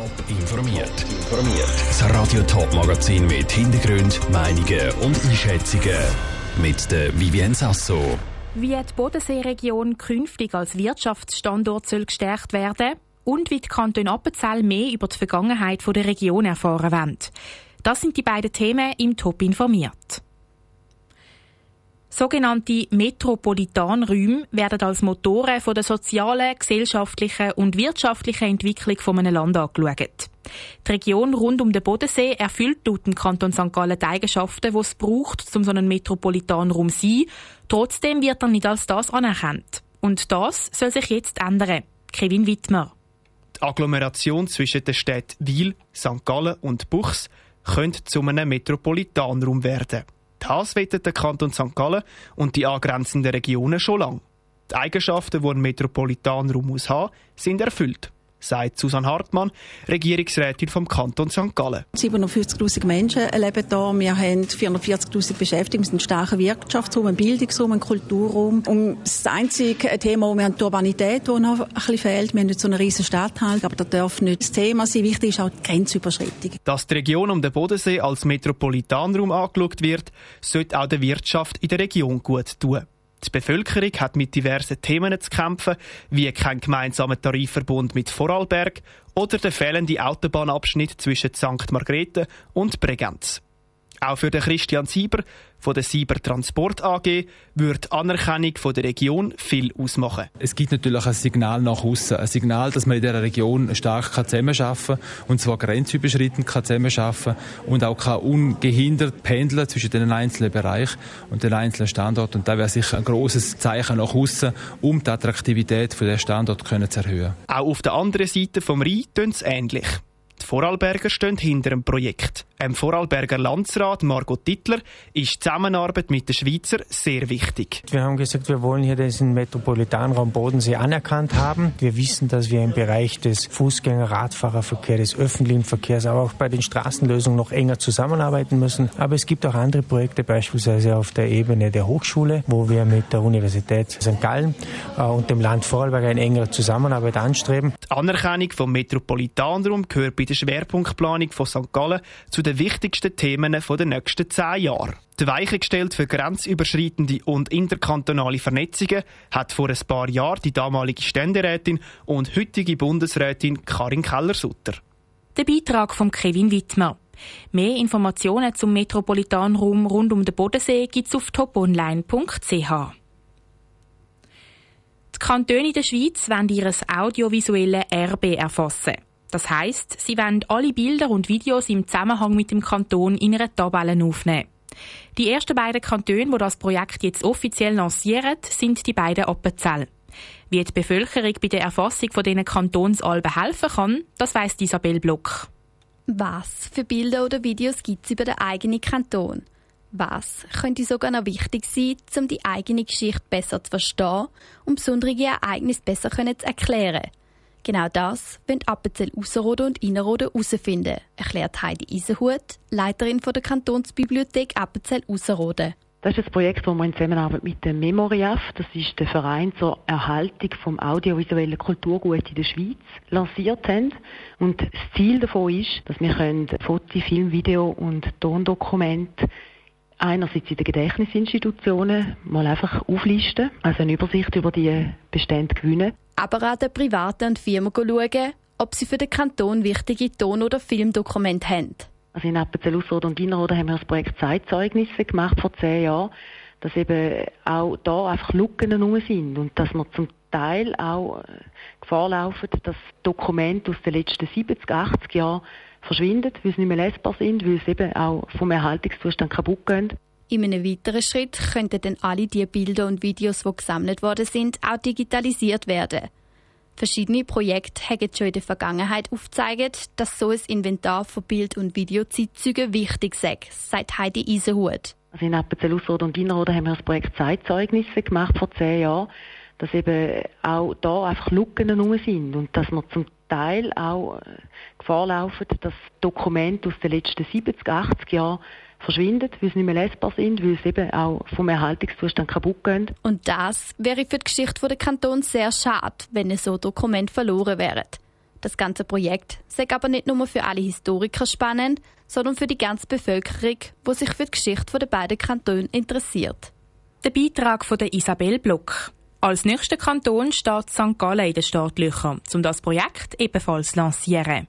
Top informiert. Informiert. Das Radio Top Magazin mit Hintergrund, Meinungen und Einschätzungen mit der Vivien Sasso. Wie die Bodenseeregion künftig als Wirtschaftsstandort soll gestärkt werden und wie die Kanton Appenzell mehr über die Vergangenheit der Region erfahren wollen. Das sind die beiden Themen im Top informiert. Sogenannte Metropolitanräume werden als Motoren von der sozialen, gesellschaftlichen und wirtschaftlichen Entwicklung von einem Land angeschaut. Die Region rund um den Bodensee erfüllt laut dem Kanton St. Gallen die Eigenschaften, die es braucht, um so einen Metropolitanraum zu sein. Trotzdem wird er nicht als das anerkannt. Und das soll sich jetzt ändern. Kevin Wittmer. Die Agglomeration zwischen den Städten Wiel, St. Gallen und Buchs könnte zu einem Metropolitanraum werden. Das wettet der Kanton St. Gallen und die angrenzenden Regionen schon lange. Die Eigenschaften, die ein Metropolitanraum muss haben, sind erfüllt sagt Susanne Hartmann, Regierungsrätin vom Kanton St. Gallen. 750.000 Menschen leben hier. Wir haben 440.000 Beschäftigte. Wir sind ein starker Wirtschaftsraum, ein Bildungsraum, ein Kulturraum. Und das einzige Thema, wir haben die Urbanität, die noch ein bisschen fehlt. Wir haben nicht so einen riesen Stadtteil, aber das darf nicht das Thema sein. Wichtig ist auch die Grenzüberschreitung. Dass die Region um den Bodensee als Metropolitanraum angeschaut wird, sollte auch der Wirtschaft in der Region gut tun. Die Bevölkerung hat mit diversen Themen zu kämpfen, wie kein gemeinsamer Tarifverbund mit Vorarlberg oder der fehlende Autobahnabschnitt zwischen St. Margrethe und Bregenz. Auch für den Christian Sieber von der Sieber Transport AG würde Anerkennung von der Region viel ausmachen. Es gibt natürlich ein Signal nach außen, ein Signal, dass man in dieser Region stark zusammenarbeiten kann und zwar grenzüberschreitend kann zusammenarbeiten und auch kann ungehindert pendeln zwischen den einzelnen Bereichen und den einzelnen Standorten. Und da wäre sicher ein großes Zeichen nach außen, um die Attraktivität für den Standort zu erhöhen. Auch auf der anderen Seite vom Rhein tun es ähnlich. Die Vorarlberger stehen hinter dem Projekt. Dem Vorarlberger Landsrat Margot Tittler ist die Zusammenarbeit mit den Schweizer sehr wichtig. Wir haben gesagt, wir wollen hier diesen Metropolitanraum Bodensee anerkannt haben. Wir wissen, dass wir im Bereich des Fußgänger-, Radfahrerverkehrs, des öffentlichen Verkehrs, aber auch bei den Straßenlösungen noch enger zusammenarbeiten müssen. Aber es gibt auch andere Projekte, beispielsweise auf der Ebene der Hochschule, wo wir mit der Universität St. Gallen äh, und dem Land Vorarlberg eine engere Zusammenarbeit anstreben. Die Anerkennung vom Metropolitanraum gehört bei der Schwerpunktplanung von St. Gallen zu den wichtigsten Themen der nächsten zehn Jahre. Die Weiche gestellt für grenzüberschreitende und interkantonale Vernetzungen hat vor ein paar Jahren die damalige Ständerätin und heutige Bundesrätin Karin Keller-Sutter. Der Beitrag von Kevin Wittmer. Mehr Informationen zum Metropolitanraum rund um den Bodensee gibt es auf toponline.ch. Die Kantone der Schweiz wollen ihr audiovisuelles Erbe erfassen. Das heißt, sie wollen alle Bilder und Videos im Zusammenhang mit dem Kanton in einer Tabelle aufnehmen. Die ersten beiden Kantone, die das Projekt jetzt offiziell lancieren, sind die beiden Appenzell. Wie die Bevölkerung bei der Erfassung von diesen Kantonsalben helfen kann, das weiss Isabel Block. Was für Bilder oder Videos gibt es über den eigenen Kanton? Was könnte sogar noch wichtig sein, um die eigene Geschichte besser zu verstehen und besondere Ereignisse besser zu erklären? Genau das wollen Appenzell Ausserrhoden und Innerrhoden herausfinden, erklärt Heidi Isenhut, Leiterin der Kantonsbibliothek Appenzell Ausserrhoden. Das ist ein Projekt, das wir in Zusammenarbeit mit dem Memoriaf, das ist der Verein zur Erhaltung vom audiovisuellen Kulturgut in der Schweiz, lanciert haben. Und das Ziel davon ist, dass wir können Foto, Film, Video und Tondokumente einerseits in den Gedächtnisinstitutionen mal einfach auflisten, also eine Übersicht über die Bestände gewinnen. Aber an den Privaten und Firmen schauen, ob sie für den Kanton wichtige Ton- oder Filmdokumente haben. Also in Appenzell Ausserrhoden und Innerrhoden haben wir das Projekt Zeitzeugnisse gemacht vor zehn Jahren, dass eben auch da einfach Lücken herum sind und dass wir zum Teil auch äh, Gefahr laufen, dass Dokumente aus den letzten 70, 80 Jahren verschwinden, weil sie nicht mehr lesbar sind, weil sie eben auch vom Erhaltungszustand kaputt gehen. In einem weiteren Schritt könnten dann alle die Bilder und Videos, die gesammelt worden sind, auch digitalisiert werden. Verschiedene Projekte haben schon in der Vergangenheit aufgezeigt, dass so ein Inventar von Bild- und Videozeitzeugen wichtig sei, sagt Heidi Isenhut. Also in Appenzell Ausserrhoden und Innerrhoden haben wir das Projekt Zeitzeugnisse gemacht vor zehn Jahren, dass eben auch da einfach Lücken herum sind und dass wir zum Teil auch äh, Gefahr laufen, dass Dokumente aus den letzten 70, 80 Jahren verschwinden, weil sie nicht mehr lesbar sind, weil sie eben auch vom Erhaltungszustand kaputt gehen. Und das wäre für die Geschichte der Kanton sehr schade, wenn so Dokumente verloren wären. Das ganze Projekt sei aber nicht nur für alle Historiker spannend, sondern für die ganze Bevölkerung, die sich für die Geschichte der beiden Kantone interessiert. Der Beitrag von der Isabel Block. Als nächster Kanton steht St. Gallen in den Startlöchern, um das Projekt ebenfalls zu lancieren.